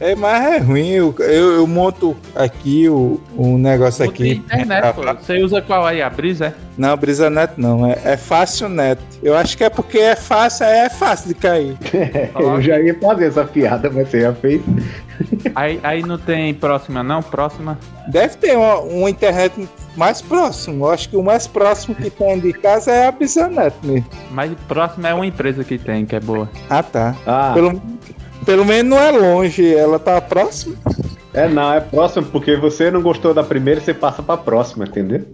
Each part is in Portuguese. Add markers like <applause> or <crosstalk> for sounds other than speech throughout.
É, mas é ruim. Eu, eu, eu monto aqui o, o negócio aqui. internet, pô. Você usa qual aí? A Brisa? é? Não, Brisa Net não. É, é fácil net. Eu acho que é porque é fácil, é fácil de cair. <laughs> Eu já ia fazer essa piada, mas você já fez. Aí, aí não tem próxima, não? Próxima? Deve ter uma, uma internet mais próximo. Eu acho que o mais próximo que tem de casa é a Brisa Net mesmo. Mas próxima é uma empresa que tem, que é boa. Ah, tá. Ah, Pelo, pelo menos não é longe. Ela tá próxima. é não, é próximo, porque você não gostou da primeira, você passa pra próxima, entendeu?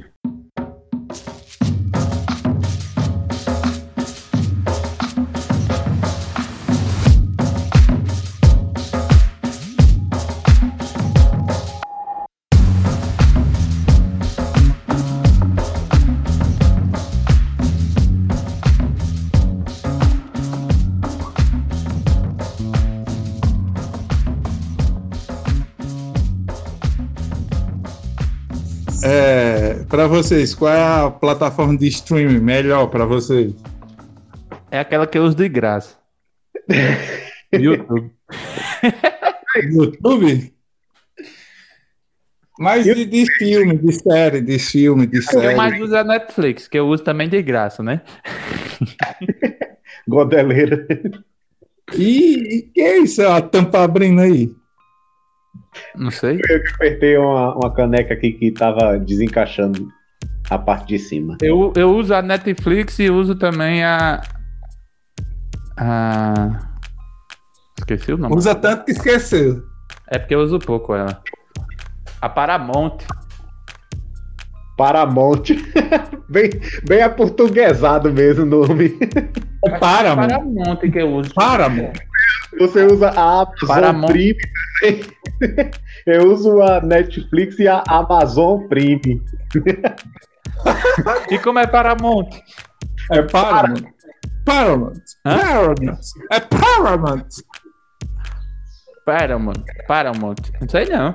Para vocês, qual é a plataforma de streaming melhor para vocês? É aquela que eu uso de graça. <laughs> YouTube. YouTube? Mas de, de filme, de série, de filme, de que eu série. mais uso a Netflix, que eu uso também de graça, né? <laughs> Godeleira. E, e que é isso? A tampa abrindo aí. Não sei. Eu que apertei uma, uma caneca aqui que tava desencaixando a parte de cima. Eu, eu uso a Netflix e uso também a. A. Esqueci o nome. Usa tanto que esqueceu. É porque eu uso pouco ela. A Paramount. Paramount. <laughs> bem, bem aportuguesado mesmo o nome. É Paramount. Paramount que eu uso. Paramount. Você usa a Amazon Paramount. Prime também. Eu uso a Netflix e a Amazon Prime. <laughs> E como é Paramount? É Paramount. Paramount. Hã? Paramount. É Paramount. Paramount. Paramount. Não sei não.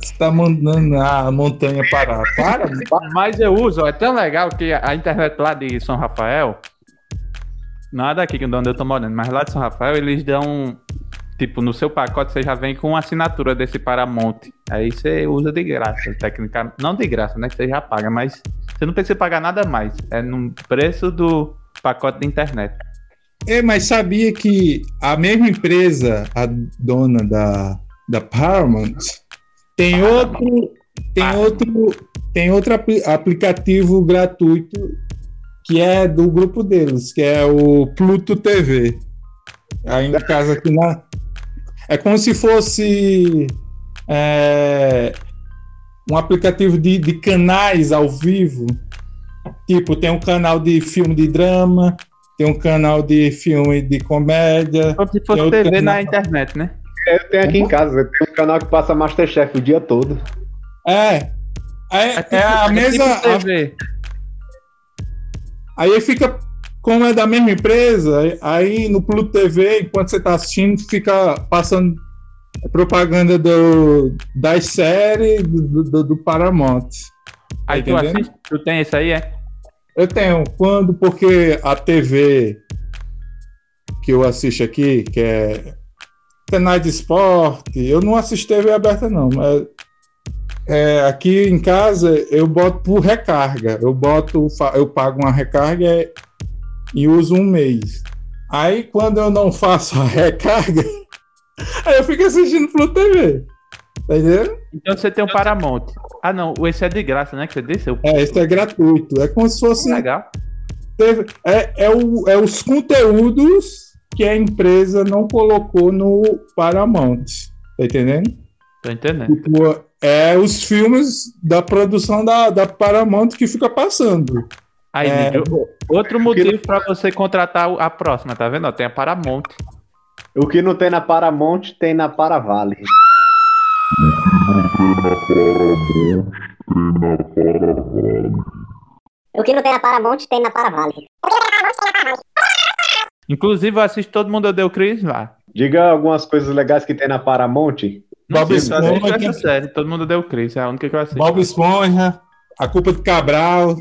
Você tá mandando a montanha parar. Paramount. Mas eu uso, é tão legal que a internet lá de São Rafael, nada aqui de onde eu tô morando, mas lá de São Rafael eles dão, tipo, no seu pacote você já vem com uma assinatura desse Paramount. Aí você usa de graça, técnica, não de graça, né, que você já paga, mas você não precisa pagar nada mais. É no preço do pacote de internet. É, mas sabia que a mesma empresa, a dona da, da Paramount, tem outro, tem Paramount. outro, tem outro apli- aplicativo gratuito que é do grupo deles, que é o Pluto TV. Aí em casa aqui na é como se fosse é, um aplicativo de, de canais ao vivo. Tipo, tem um canal de filme de drama, tem um canal de filme de comédia. Como se fosse TV tenho- na internet, né? Eu tenho aqui em casa, eu tenho um canal que passa Masterchef o dia todo. É. É, tipo- é a é mesma. tipo TV. Aí fica. Como é da mesma empresa, aí no Pluto TV, enquanto você tá assistindo, fica passando propaganda do, das séries do, do, do Paramount. Aí tu assiste, tu tem esse aí, é? Eu tenho, quando, porque a TV que eu assisto aqui, que é canal de esporte, eu não assisto TV aberta não, mas é, aqui em casa eu boto por recarga, eu boto, eu pago uma recarga e uso um mês. Aí quando eu não faço a <laughs> recarga, aí eu fico assistindo Pluto TV. Tá entendendo? Então você tem um Paramount. Ah não, esse é de graça, né? Que você disse? Eu... É, isso é gratuito. É como se fosse Legal. é, é, o- é os conteúdos que a empresa não colocou no Paramount. Tá entendendo? Tô entendendo. Tipo, é os filmes da produção da, da Paramount que fica passando. Aí, É, outro motivo pra você contratar a próxima, tá vendo? Tem a Paramount. O que não tem na Paramount, tem na Paravale. O que não tem na Paramount tem na Paravale. Inclusive, eu assisto Todo Mundo Odeia o Chris lá. Diga algumas coisas legais que tem na Paramount. Bob sei, Esponja. essa série. Todo Mundo o Chris, é a única que eu assisto. Bob Esponja, A Culpa de Cabral.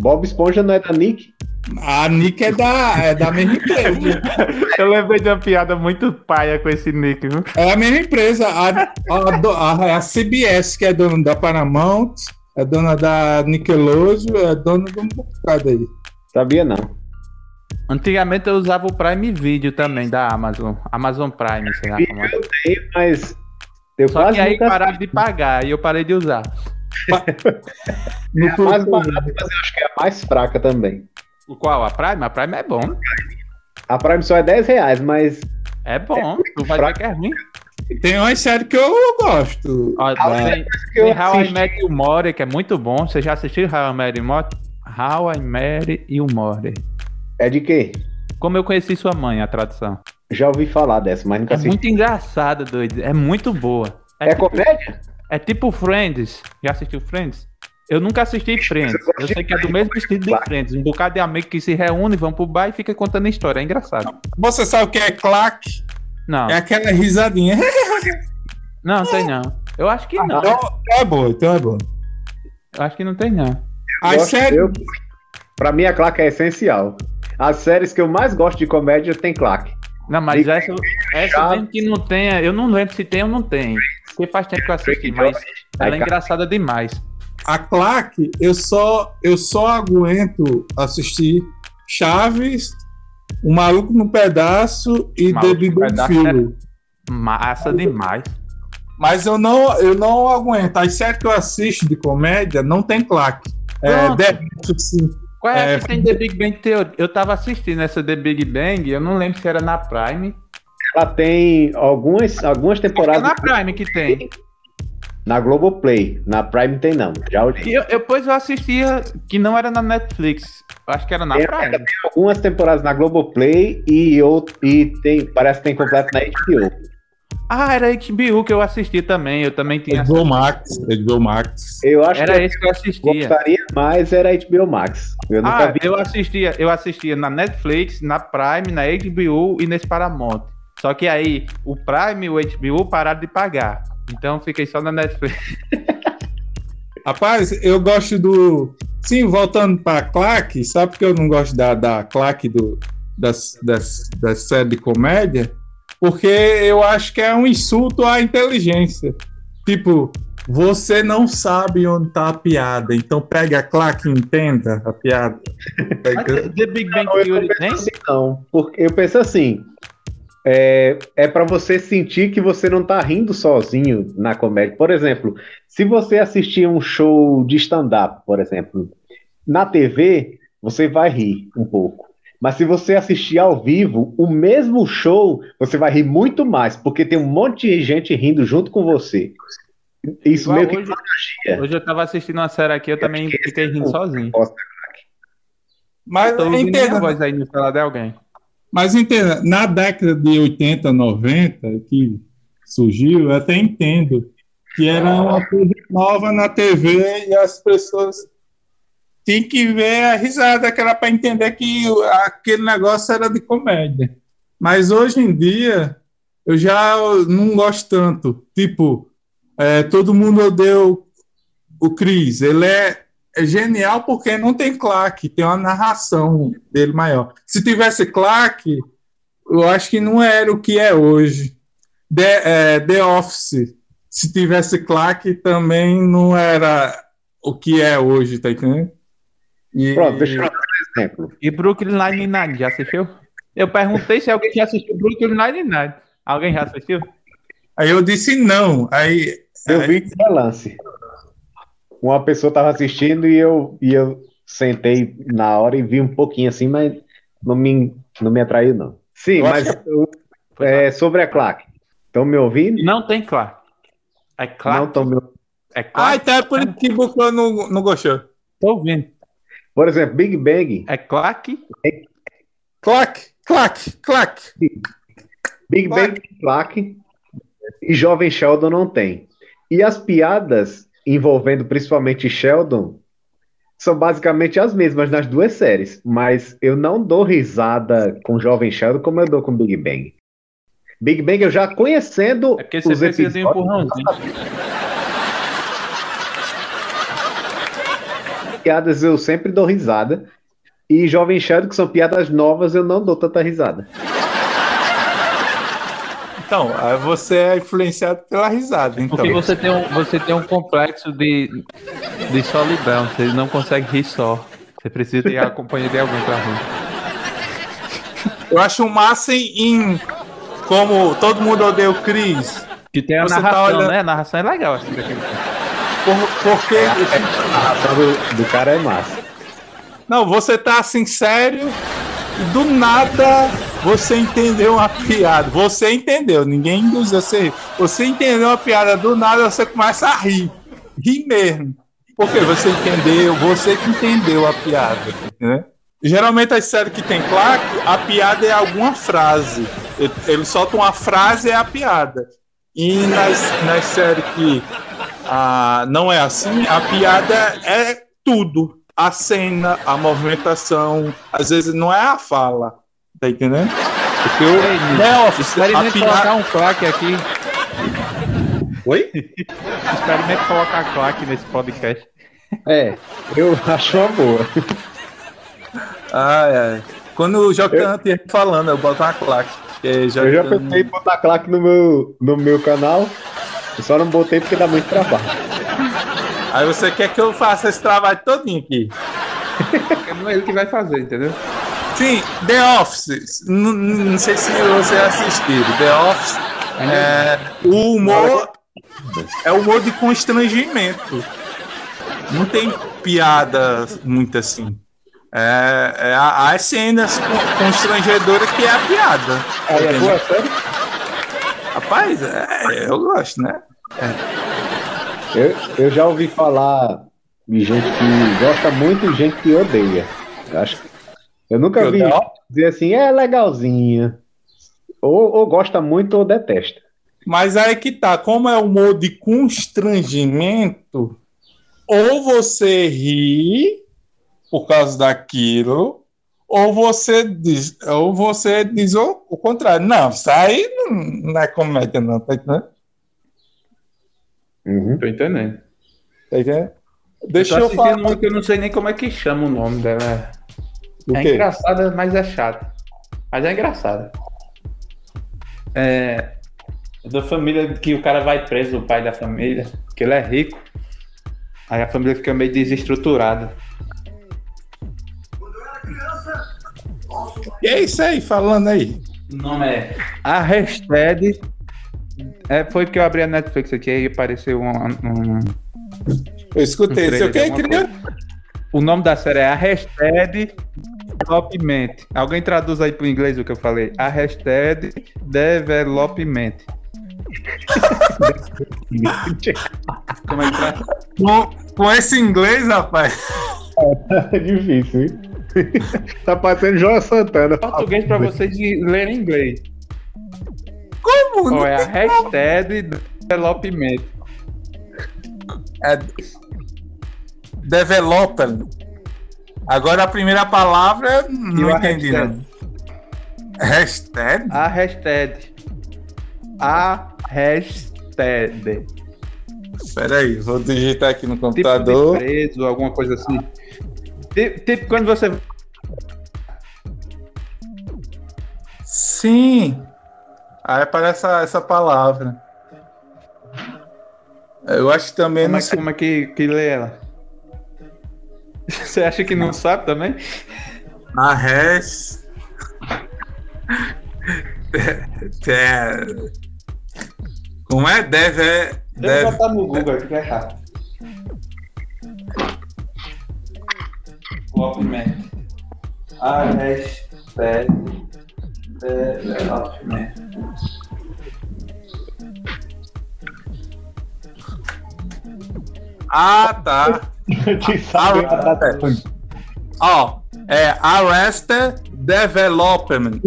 Bob Esponja não é da Nick? A Nick é da, é da mesma empresa. Eu lembrei de uma piada muito paia com esse nick, viu? É a mesma empresa. A, a, a- a CBS, que é dona da Paramount, é dona da Nickelodeon, é dona de um bocado aí. Sabia não. Antigamente eu usava o Prime Video também, da Amazon. Amazon Prime, sei lá como é. Eu tenho, mas eu Só que aí nunca pararam de pagar e eu parei de usar. <laughs> No É a mais barata, mas eu acho que é a mais fraca também. O qual? A Prime? A Prime é bom. A Prime só é 10 reais, mas É bom. tu vai ver que é ruim. Tem umas séries que eu gosto. Ó, tem, que eu tem How I assisti- Met Your Mother, que é muito bom. Você já assistiu How I Met Your Mother? How I Met Your Mother. É de quê? Como eu conheci sua mãe, a tradução. Já ouvi falar dessa, mas nunca É assisti. muito engraçada, doido. É muito boa. É tipo, comédia? é tipo Friends. Já assistiu Friends? Eu nunca assisti Friends. Eu sei que é do mesmo estilo de. Friends. Um bocado de amigo que se reúne, vão pro bar e fica contando história. É engraçado. Você sabe o que é claque? Não, É aquela risadinha. <laughs> não, tem não. Eu acho que não. Então é boa, então é boa. Eu acho que não tem não. Eu- Pra mim, a claque é essencial. As séries que eu mais gosto de comédia tem claque. Não, mas essa, essa mesmo que não tenha, eu não lembro se tem ou não tem. Porque faz tempo que eu assisti, mas ela é engraçada demais. A claque, eu só, eu só aguento assistir Chaves, O Maluco no Pedaço e The Big Bang Pedaço Theory. Massa demais. Mas eu não, eu não aguento. As séries que eu assisto de comédia não tem claque. É, Pronto. The Office, Qual é, É, que tem The Big Bang Theory? Eu tava assistindo essa The Big Bang, eu não lembro se era na Prime. Ela tem algumas, algumas é temporadas na Prime que tem. na Globoplay. Na Prime tem não. Já olhei. Eu, depois eu assistia que não era na Netflix. Eu Acho que era na É, Prime. Algumas temporadas na Globoplay e, outro, e tem, parece que tem completo na HBO. Ah, era HBO que eu assisti também. Eu também tinha. HBO Max, HBO Max. Eu acho Era que esse que eu eu assistia. gostaria mais era HBO Max. Eu nunca Ah, vi. eu assistia, eu assistia na Netflix, na Prime, na HBO e nesse Paramount. Só que aí o Prime e o HBO pararam de pagar. Então eu fiquei só na Netflix. <laughs> Rapaz, eu gosto do. Sim, voltando para claque, sabe que eu não gosto da, da claque do, das, das, das séries de comédia? Porque eu acho que é um insulto à inteligência. Tipo, você não sabe onde tá a piada, então pega a claque e entenda a piada. The Big Bang Theory penso assim, não. Porque eu penso assim. É, é para você sentir que você não tá rindo sozinho na comédia. Por exemplo, se você assistir um show de stand-up, por exemplo, na TV, você vai rir um pouco. Mas se você assistir ao vivo, o mesmo show, você vai rir muito mais, porque tem um monte de gente rindo junto com você. Isso Igual meio que hoje, hoje eu tava assistindo uma série aqui, eu também que esse fiquei rindo é o- sozinho. Mas minha entenda, voz aí no celular de alguém. mas entenda, na década de 80, 90, que surgiu, eu até entendo que era uma coisa nova na TV e as pessoas tinham que ver a risada, que era para entender que aquele negócio era de comédia. Mas hoje em dia, eu já não gosto tanto. Tipo, é, todo mundo odeia o, o Chris. Ele é, é genial porque não tem claque, tem uma narração dele maior. Se tivesse claque, eu acho que não era o que é hoje. The, é, The Office, se tivesse claque, também não era o que é hoje, tá entendendo? E- Pronto, deixa eu dar um exemplo. E Brooklyn Nine-Nine, já assistiu? Eu perguntei se alguém já assistiu Brooklyn Nine-Nine. Alguém já assistiu? Aí eu disse não. Aí, Eu aí- vi esse relance. Uma pessoa estava assistindo e eu, e eu sentei na hora e vi um pouquinho assim, mas não me, não me atraiu, não. Sim, Eu mas eu- é, sobre a claque. Estão me ouvindo? Não tem Clark. É Não Clark. estão me ouvindo. É Ah, Clark. então é por isso que Bucô não, não gostou. Tô ouvindo. Por exemplo, Big Bang. É Clark. Claque, claque, claque. Big Bang tem claque e Jovem Sheldon não tem. E as piadas envolvendo principalmente Sheldon são basicamente as mesmas nas duas séries, mas eu não dou risada com Jovem Sheldon como eu dou com Big Bang. Big Bang eu já conhecendo É porque você os precisa de um <laughs> episódios, empurrãozinho. Piadas eu sempre dou risada. e Jovem Sheldon, que são piadas novas, eu não dou tanta risada. Então, aí você é influenciado pela risada. Então. Porque você tem um, você tem um complexo de, de solidão. Você não consegue rir só. Você precisa ter a companhia de alguém pra rir. Eu acho massa em, em como todo mundo odeia o Chris. Que tem a Você tá narração, olhando- né? A narração é legal. Assim, porque. A narração do, do cara é massa. Não, você tá assim sério e do nada você entendeu uma piada. Você entendeu, ninguém induziu você. a rir. Você entendeu uma piada do nada, você começa a rir. Rir mesmo. Porque você entendeu, você que entendeu a piada, né? Geralmente as séries que tem claque, a piada é alguma frase. Ele, ele solta uma frase e é a piada. E nas, nas séries que ah, não é assim, a piada é tudo. A cena, a movimentação, às vezes não é a fala. Tá entendendo? Porque o Ei, Nilson, The Office, a Experimente piada- colocar um claque aqui. Oi? <laughs> Experimente colocar claque nesse podcast. É, eu acho uma boa. Ai, ai. Quando o Jocan estiver falando, eu boto uma claque. que Eu já pensei em botar claque no meu, no meu canal, eu só não botei porque dá muito trabalho. Aí você quer que eu faça esse trabalho todinho aqui? Porque não é ele que vai fazer, entendeu? Sim, The Office. N- n- Não sei se você assistiu. The Office. É, o humor é humor de constrangimento. Não tem piada muito assim. É, é a- as cenas con- constrangedoras que é a piada. Aí é boa, sério? Rapaz, é, eu gosto, né? Eu, eu já ouvi falar de gente que gosta muito e gente que odeia. Eu acho eu nunca Eu vi não. dizer assim, é legalzinha. Ou, ou gosta muito ou detesta. Mas aí que tá, como é humor de constrangimento, ou você ri por causa daquilo, ou você diz, ou você diz o, o contrário. Não, isso aí não, não é comédia, não, tá entendendo? Uhum. Tô entendendo. Tá entendendo? Deixa eu assistindo falar. uma que eu não sei nem como é que chama o nome dela. O é quê? engraçada, mas é chata. Mas é engraçada. É. Da família que o cara vai preso, o pai da família, que ele é rico. Aí a família fica meio desestruturada. E é isso aí, falando aí. O nome é A Hashtag. É, foi que eu abri a Netflix aqui e apareceu um. um- Eu escutei. Um Sei o trailer que, de alguma queria? O nome da série é A Hashtag Development. Alguém traduz aí pro inglês o que eu falei? A Hashtag Development. Como é que tá? Com, com esse inglês, rapaz. É difícil, hein? tá parecendo João Santana. Português pra vocês de lerem inglês. Como? Ou é a Hashtag Development. É developer. Agora a primeira palavra não entendi, hashtag? não. Hashtag? A Hashtag. A Hashtag. Espera aí, vou digitar aqui no Tipo computador. de preso, alguma coisa assim. Tipo, tipo quando você Sim. Aí aparece essa, essa palavra. Eu acho que também Como não é, sei. como é que, que lê ela? Você acha que não sabe também? A. É- Como é? Deve. Eu deve botar no Google aqui que é rápido. Development. A hashtag development. Ah, <laughs> tá. Te sabe, Arrested. Ó, é Arrested Development.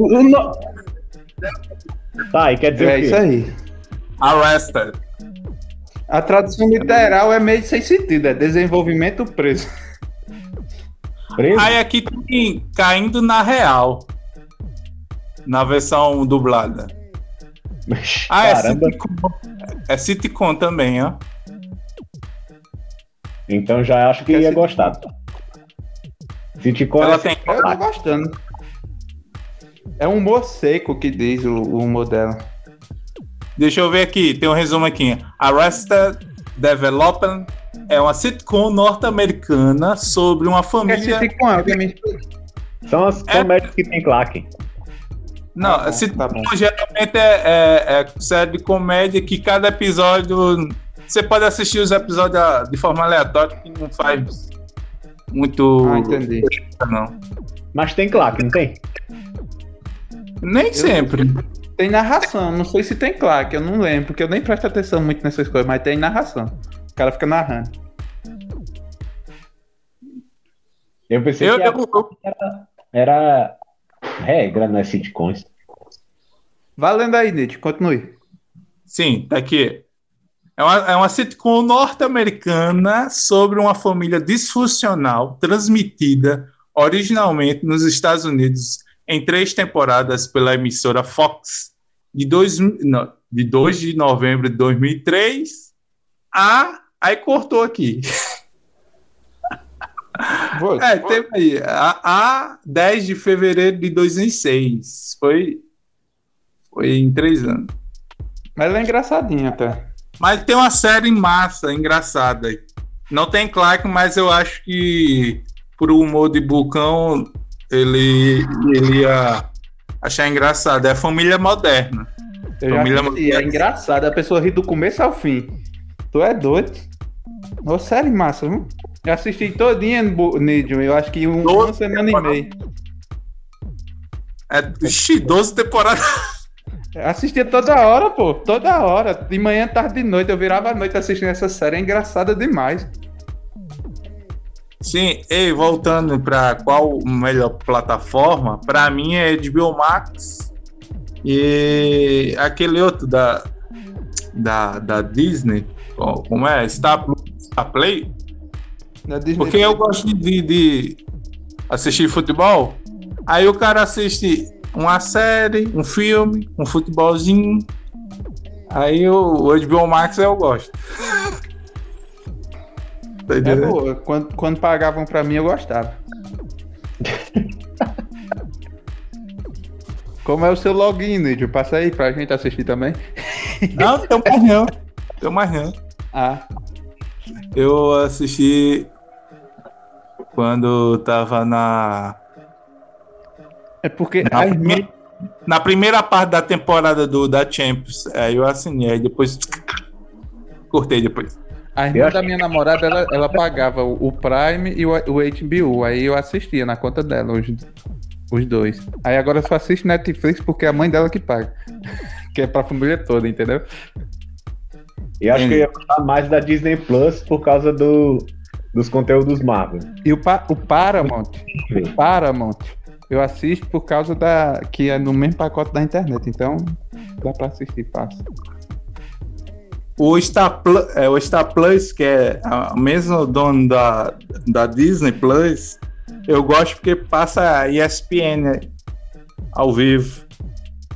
Tá, e quer dizer É o quê? isso aí. Arrested. A tradução literal é meio sem sentido, é desenvolvimento preso. Preso? Aí aqui tem caindo na real. Na versão dublada. Ah, é Caramba. sitcom. É sitcom também, ó. Então já acho que ia gostar. Sitcom Ela é tem- Eu tô gostando. É um humor seco que diz o, o humor dela. Deixa eu ver aqui, tem um resumo aqui. Arrested Development é uma sitcom norte-americana sobre uma É família. sitcom, alguém me São as É. comédias que tem claque. Não, Tá bom, sitcom tá geralmente é, é, é série de comédia que cada episódio. Você pode assistir os episódios de forma aleatória, que não faz muito. Ah, entendi. não. Mas tem claque, não tem? Nem sempre. Tem narração, não sei se tem claque, eu não lembro, porque eu nem presto atenção muito nessas coisas, mas tem narração. O cara fica narrando. Eu pensei Eu, que eu- era regra nas sitcoms. Valendo aí, Nietzsche, continue. Sim, tá aqui. É uma, é uma sitcom norte-americana sobre uma família disfuncional transmitida originalmente nos Estados Unidos em três temporadas pela emissora Fox, de, dois, não, de 2 de novembro de 2003 a. Aí cortou aqui. Vou. É, teve aí. A, a 10 de fevereiro de 2006. Foi, foi em três anos. Mas ela é engraçadinha até. Mas tem uma série massa, engraçada. aí. Não tem Clark, mas eu acho que por humor de Bucão ele, ele ia achar engraçado. É família moderna. Eu Família assisti, é engraçado, a pessoa ri do começo ao fim. Tu é doido? Ô, série massa, viu? Eu assisti todinha no Nidium, eu acho que um, uma semana e meia. É, ixi, 12 temporadas. <laughs> Assistia toda hora, pô, toda hora. De manhã, tarde e noite, eu virava a noite assistindo essa série, é engraçada demais. Sim, e voltando para qual melhor plataforma, para mim é HBO Max e aquele outro da, da, da Disney, como é? Star, Star Play? Porque eu gosto de, de assistir futebol, aí o cara assiste uma série, um filme, um futebolzinho, aí o, o HBO Max eu gosto. <laughs> Tá É boa, quando, quando pagavam pra mim, eu gostava. <laughs> Como é o seu login, Nidio? Passa aí pra gente assistir também. <laughs> Não, tem mais não. Tem mais não. Ah, Eu assisti quando tava na, é porque na, a irmã, primeira, na primeira parte da temporada do, da Champions. Aí eu assinei, aí depois cortei depois. a irmã da minha namorada, ela, ela pagava o, Prime e o, o HBO. Aí eu assistia na conta dela, os, os dois. Aí agora eu só assisto Netflix porque é a mãe dela que paga. <laughs> que é pra família toda, entendeu? E acho que eu ia gostar mais da Disney Plus por causa do, dos conteúdos Marvel. E o, Pa- o Paramount, o Paramount, eu assisto por causa da. que é no mesmo pacote da internet, então dá pra assistir fácil. O Star, Plus, é, o Star Plus, que é o mesmo dono da, da Disney Plus, eu gosto porque passa a ESPN né, ao vivo.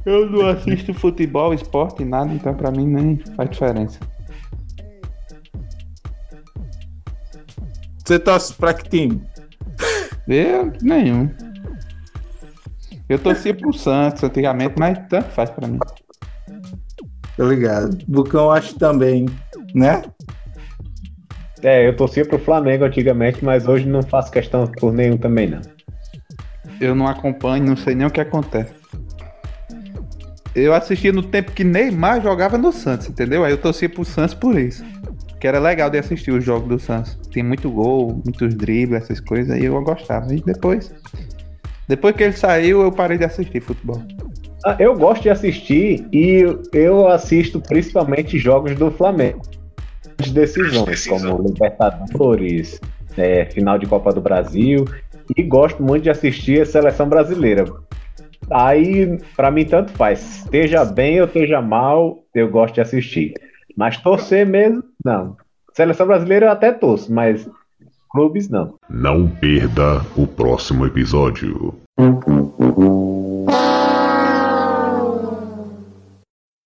Eu não assisto futebol, esporte, nada, então pra mim nem faz diferença. Você torce pra que time? Eu, nenhum. Eu torcia pro Santos antigamente, mas tanto faz pra mim. Tô ligado. Bucão acho também, né? É, eu torcia pro Flamengo antigamente, mas hoje não faço questão por nenhum também, não. Eu não acompanho, não sei nem o que acontece. Eu assistia no tempo que Neymar jogava no Santos, entendeu? Aí eu torcia pro Santos por isso. Que era legal de assistir os jogos do Santos. Tem muito gol, muitos dribles, essas coisas, aí eu gostava. E depois. Depois que ele saiu, eu parei de assistir futebol. Ah, Eu gosto de assistir e eu assisto principalmente jogos do Flamengo. De decisões, como Libertadores, é, final de Copa do Brasil. E gosto muito de assistir a seleção brasileira. Aí, pra mim, tanto faz. Esteja bem ou esteja mal, eu gosto de assistir. Mas torcer mesmo, não. Seleção brasileira eu até torço, mas clubes não. Não perda o próximo episódio. <laughs>